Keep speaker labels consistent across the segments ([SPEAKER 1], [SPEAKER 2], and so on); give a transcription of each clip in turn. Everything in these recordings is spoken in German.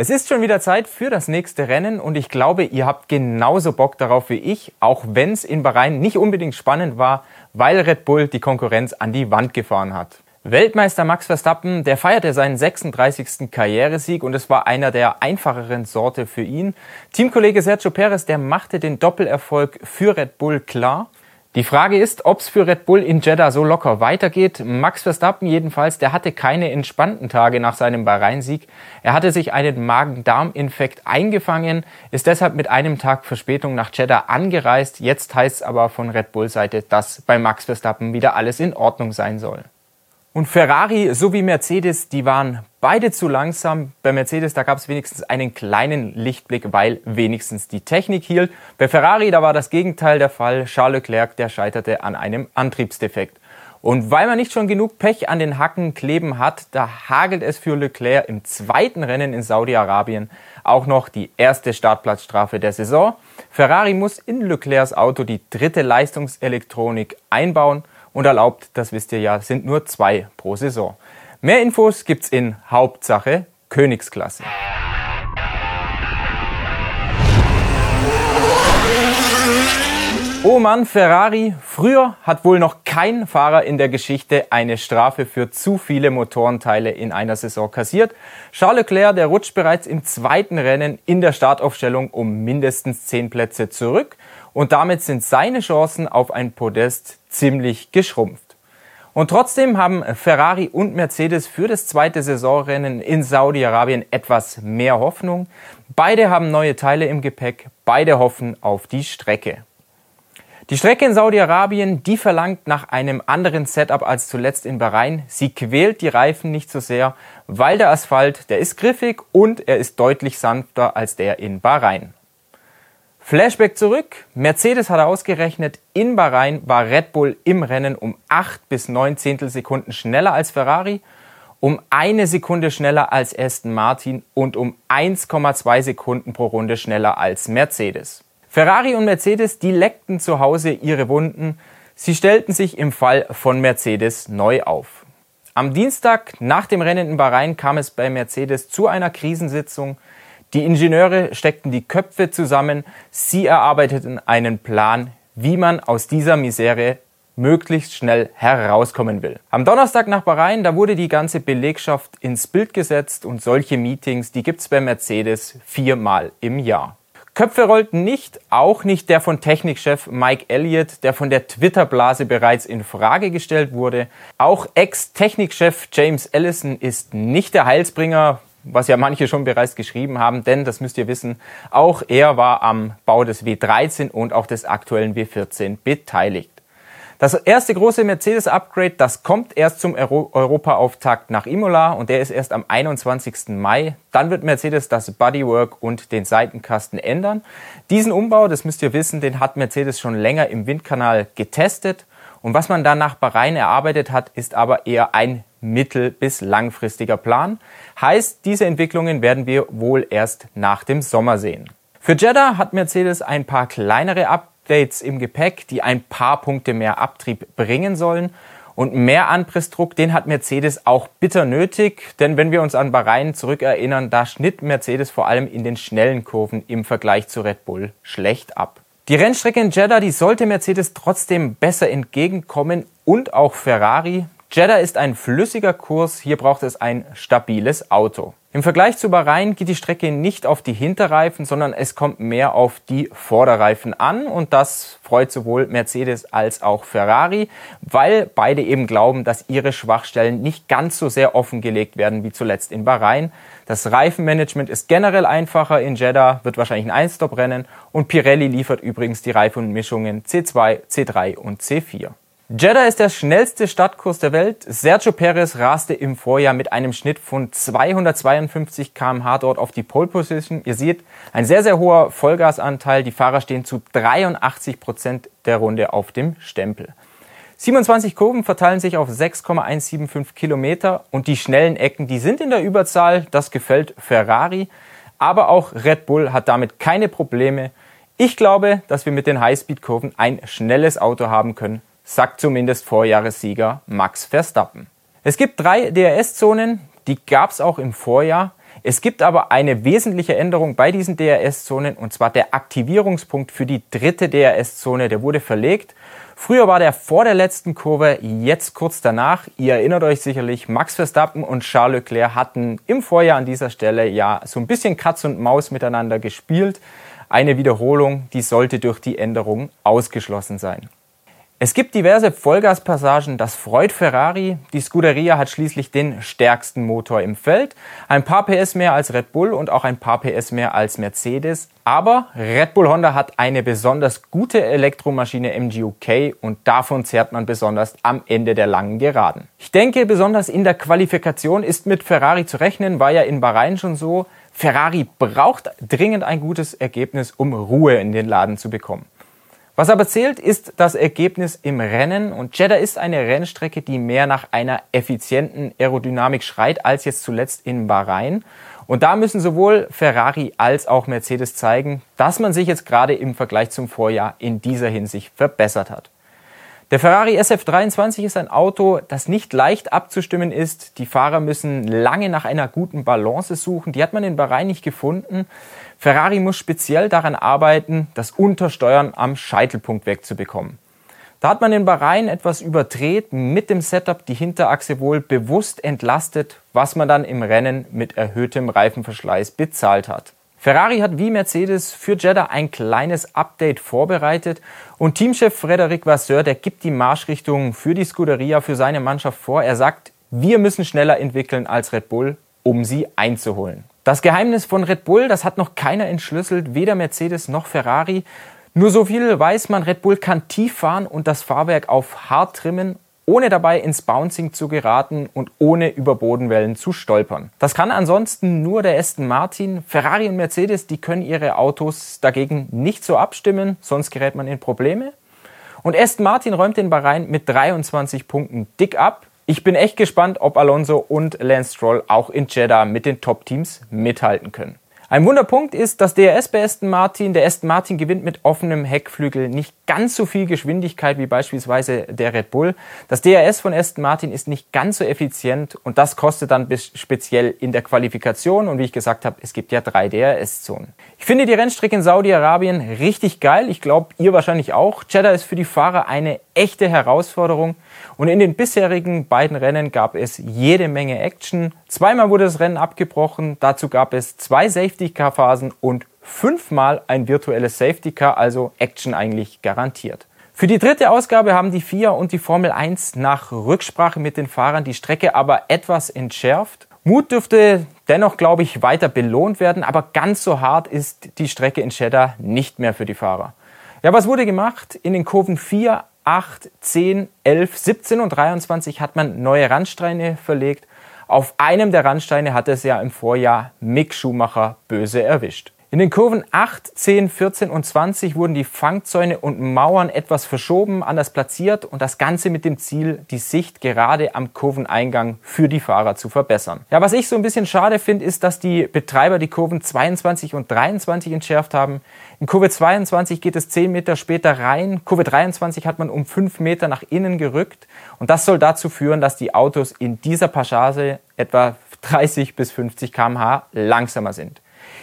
[SPEAKER 1] Es ist schon wieder Zeit für das nächste Rennen und ich glaube, ihr habt genauso Bock darauf wie ich, auch wenn es in Bahrain nicht unbedingt spannend war, weil Red Bull die Konkurrenz an die Wand gefahren hat. Weltmeister Max Verstappen, der feierte seinen 36. Karrieresieg und es war einer der einfacheren Sorte für ihn. Teamkollege Sergio Perez, der machte den Doppelerfolg für Red Bull klar. Die Frage ist, ob es für Red Bull in Jeddah so locker weitergeht. Max Verstappen jedenfalls, der hatte keine entspannten Tage nach seinem Bahrain-Sieg. Er hatte sich einen Magen-Darm-Infekt eingefangen, ist deshalb mit einem Tag Verspätung nach Jeddah angereist. Jetzt heißt es aber von Red Bull-Seite, dass bei Max Verstappen wieder alles in Ordnung sein soll. Und Ferrari sowie Mercedes, die waren beide zu langsam. Bei Mercedes, da gab es wenigstens einen kleinen Lichtblick, weil wenigstens die Technik hielt. Bei Ferrari, da war das Gegenteil der Fall. Charles Leclerc, der scheiterte an einem Antriebsdefekt. Und weil man nicht schon genug Pech an den Hacken kleben hat, da hagelt es für Leclerc im zweiten Rennen in Saudi-Arabien auch noch die erste Startplatzstrafe der Saison. Ferrari muss in Leclercs Auto die dritte Leistungselektronik einbauen und erlaubt, das wisst ihr ja, sind nur zwei pro Saison. Mehr Infos gibt's in Hauptsache Königsklasse. Oh Mann, Ferrari. Früher hat wohl noch kein Fahrer in der Geschichte eine Strafe für zu viele Motorenteile in einer Saison kassiert. Charles Leclerc, der rutscht bereits im zweiten Rennen in der Startaufstellung um mindestens zehn Plätze zurück und damit sind seine Chancen auf ein Podest ziemlich geschrumpft. Und trotzdem haben Ferrari und Mercedes für das zweite Saisonrennen in Saudi-Arabien etwas mehr Hoffnung. Beide haben neue Teile im Gepäck, beide hoffen auf die Strecke. Die Strecke in Saudi-Arabien, die verlangt nach einem anderen Setup als zuletzt in Bahrain. Sie quält die Reifen nicht so sehr, weil der Asphalt, der ist griffig und er ist deutlich sanfter als der in Bahrain. Flashback zurück. Mercedes hat ausgerechnet, in Bahrain war Red Bull im Rennen um 8 bis 9 Zehntelsekunden schneller als Ferrari, um eine Sekunde schneller als Aston Martin und um 1,2 Sekunden pro Runde schneller als Mercedes. Ferrari und Mercedes, die leckten zu Hause ihre Wunden. Sie stellten sich im Fall von Mercedes neu auf. Am Dienstag nach dem Rennen in Bahrain kam es bei Mercedes zu einer Krisensitzung. Die Ingenieure steckten die Köpfe zusammen, sie erarbeiteten einen Plan, wie man aus dieser Misere möglichst schnell herauskommen will. Am Donnerstag nach Bahrain, da wurde die ganze Belegschaft ins Bild gesetzt und solche Meetings, die gibt's bei Mercedes viermal im Jahr. Köpfe rollten nicht, auch nicht der von Technikchef Mike Elliott, der von der Twitter-Blase bereits in Frage gestellt wurde. Auch Ex-Technikchef James Ellison ist nicht der Heilsbringer, was ja manche schon bereits geschrieben haben, denn das müsst ihr wissen, auch er war am Bau des W13 und auch des aktuellen W14 beteiligt. Das erste große Mercedes-Upgrade, das kommt erst zum Euro Europaauftakt nach Imola und der ist erst am 21. Mai. Dann wird Mercedes das Bodywork und den Seitenkasten ändern. Diesen Umbau, das müsst ihr wissen, den hat Mercedes schon länger im Windkanal getestet. Und was man dann nach Bahrain erarbeitet hat, ist aber eher ein mittel- bis langfristiger Plan. Heißt, diese Entwicklungen werden wir wohl erst nach dem Sommer sehen. Für Jeddah hat Mercedes ein paar kleinere Updates im Gepäck, die ein paar Punkte mehr Abtrieb bringen sollen. Und mehr Anpressdruck, den hat Mercedes auch bitter nötig, denn wenn wir uns an Bahrain zurückerinnern, da schnitt Mercedes vor allem in den schnellen Kurven im Vergleich zu Red Bull schlecht ab. Die Rennstrecke in Jeddah, die sollte Mercedes trotzdem besser entgegenkommen und auch Ferrari. Jeddah ist ein flüssiger Kurs, hier braucht es ein stabiles Auto. Im Vergleich zu Bahrain geht die Strecke nicht auf die Hinterreifen, sondern es kommt mehr auf die Vorderreifen an und das freut sowohl Mercedes als auch Ferrari, weil beide eben glauben, dass ihre Schwachstellen nicht ganz so sehr offengelegt werden wie zuletzt in Bahrain. Das Reifenmanagement ist generell einfacher in Jeddah, wird wahrscheinlich ein Einstop-Rennen und Pirelli liefert übrigens die Reifenmischungen C2, C3 und C4. Jeddah ist der schnellste Stadtkurs der Welt. Sergio Perez raste im Vorjahr mit einem Schnitt von 252 km/h dort auf die Pole Position. Ihr seht, ein sehr, sehr hoher Vollgasanteil. Die Fahrer stehen zu 83 Prozent der Runde auf dem Stempel. 27 Kurven verteilen sich auf 6,175 Kilometer und die schnellen Ecken, die sind in der Überzahl. Das gefällt Ferrari. Aber auch Red Bull hat damit keine Probleme. Ich glaube, dass wir mit den Highspeed-Kurven ein schnelles Auto haben können sagt zumindest Vorjahressieger Max Verstappen. Es gibt drei DRS-Zonen, die gab es auch im Vorjahr. Es gibt aber eine wesentliche Änderung bei diesen DRS-Zonen und zwar der Aktivierungspunkt für die dritte DRS-Zone, der wurde verlegt. Früher war der vor der letzten Kurve, jetzt kurz danach. Ihr erinnert euch sicherlich, Max Verstappen und Charles Leclerc hatten im Vorjahr an dieser Stelle ja so ein bisschen Katz und Maus miteinander gespielt. Eine Wiederholung, die sollte durch die Änderung ausgeschlossen sein. Es gibt diverse Vollgaspassagen, das freut Ferrari. Die Scuderia hat schließlich den stärksten Motor im Feld. Ein paar PS mehr als Red Bull und auch ein paar PS mehr als Mercedes. Aber Red Bull Honda hat eine besonders gute Elektromaschine MGUK und davon zehrt man besonders am Ende der langen Geraden. Ich denke, besonders in der Qualifikation ist mit Ferrari zu rechnen, war ja in Bahrain schon so. Ferrari braucht dringend ein gutes Ergebnis, um Ruhe in den Laden zu bekommen. Was aber zählt, ist das Ergebnis im Rennen und Jeddah ist eine Rennstrecke, die mehr nach einer effizienten Aerodynamik schreit als jetzt zuletzt in Bahrain. Und da müssen sowohl Ferrari als auch Mercedes zeigen, dass man sich jetzt gerade im Vergleich zum Vorjahr in dieser Hinsicht verbessert hat. Der Ferrari SF23 ist ein Auto, das nicht leicht abzustimmen ist. Die Fahrer müssen lange nach einer guten Balance suchen. Die hat man in Bahrain nicht gefunden. Ferrari muss speziell daran arbeiten, das Untersteuern am Scheitelpunkt wegzubekommen. Da hat man in Bahrain etwas überdreht, mit dem Setup die Hinterachse wohl bewusst entlastet, was man dann im Rennen mit erhöhtem Reifenverschleiß bezahlt hat. Ferrari hat wie Mercedes für Jeddah ein kleines Update vorbereitet und Teamchef Frederic Vasseur, der gibt die Marschrichtung für die Scuderia, für seine Mannschaft vor. Er sagt, wir müssen schneller entwickeln als Red Bull, um sie einzuholen. Das Geheimnis von Red Bull, das hat noch keiner entschlüsselt, weder Mercedes noch Ferrari. Nur so viel weiß man, Red Bull kann tief fahren und das Fahrwerk auf hart trimmen ohne dabei ins Bouncing zu geraten und ohne über Bodenwellen zu stolpern. Das kann ansonsten nur der Aston Martin. Ferrari und Mercedes, die können ihre Autos dagegen nicht so abstimmen, sonst gerät man in Probleme. Und Aston Martin räumt den Bahrain mit 23 Punkten dick ab. Ich bin echt gespannt, ob Alonso und Lance Stroll auch in Jeddah mit den Top-Teams mithalten können. Ein Wunderpunkt ist das DRS bei Aston Martin. Der Aston Martin gewinnt mit offenem Heckflügel nicht ganz so viel Geschwindigkeit wie beispielsweise der Red Bull. Das DRS von Aston Martin ist nicht ganz so effizient und das kostet dann speziell in der Qualifikation. Und wie ich gesagt habe, es gibt ja drei DRS-Zonen. Ich finde die Rennstrecke in Saudi-Arabien richtig geil. Ich glaube, ihr wahrscheinlich auch. Jeddah ist für die Fahrer eine echte Herausforderung. Und in den bisherigen beiden Rennen gab es jede Menge Action. Zweimal wurde das Rennen abgebrochen. Dazu gab es zwei Safety-Car-Phasen und fünfmal ein virtuelles Safety Car, also Action eigentlich garantiert. Für die dritte Ausgabe haben die FIA und die Formel 1 nach Rücksprache mit den Fahrern die Strecke aber etwas entschärft. Mut dürfte dennoch, glaube ich, weiter belohnt werden, aber ganz so hart ist die Strecke in Jeddah nicht mehr für die Fahrer. Ja, was wurde gemacht? In den Kurven 4, 8, 10, 11, 17 und 23 hat man neue Randsteine verlegt. Auf einem der Randsteine hat es ja im Vorjahr Mick Schumacher böse erwischt. In den Kurven 8, 10, 14 und 20 wurden die Fangzäune und Mauern etwas verschoben, anders platziert und das Ganze mit dem Ziel, die Sicht gerade am Kurveneingang für die Fahrer zu verbessern. Ja, was ich so ein bisschen schade finde, ist, dass die Betreiber die Kurven 22 und 23 entschärft haben. In Kurve 22 geht es 10 Meter später rein. Kurve 23 hat man um 5 Meter nach innen gerückt und das soll dazu führen, dass die Autos in dieser Passage etwa 30 bis 50 km/h langsamer sind.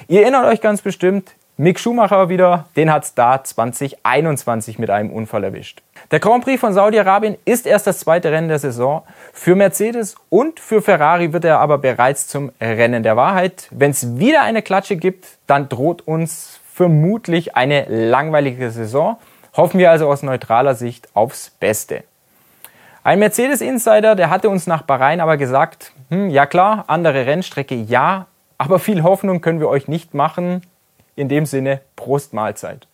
[SPEAKER 1] Ihr erinnert euch ganz bestimmt, Mick Schumacher wieder, den hat es da 2021 mit einem Unfall erwischt. Der Grand Prix von Saudi-Arabien ist erst das zweite Rennen der Saison. Für Mercedes und für Ferrari wird er aber bereits zum Rennen der Wahrheit. Wenn es wieder eine Klatsche gibt, dann droht uns vermutlich eine langweilige Saison. Hoffen wir also aus neutraler Sicht aufs Beste. Ein Mercedes-Insider, der hatte uns nach Bahrain aber gesagt, hm, ja klar, andere Rennstrecke, ja, aber viel Hoffnung können wir euch nicht machen. In dem Sinne, Prost Mahlzeit.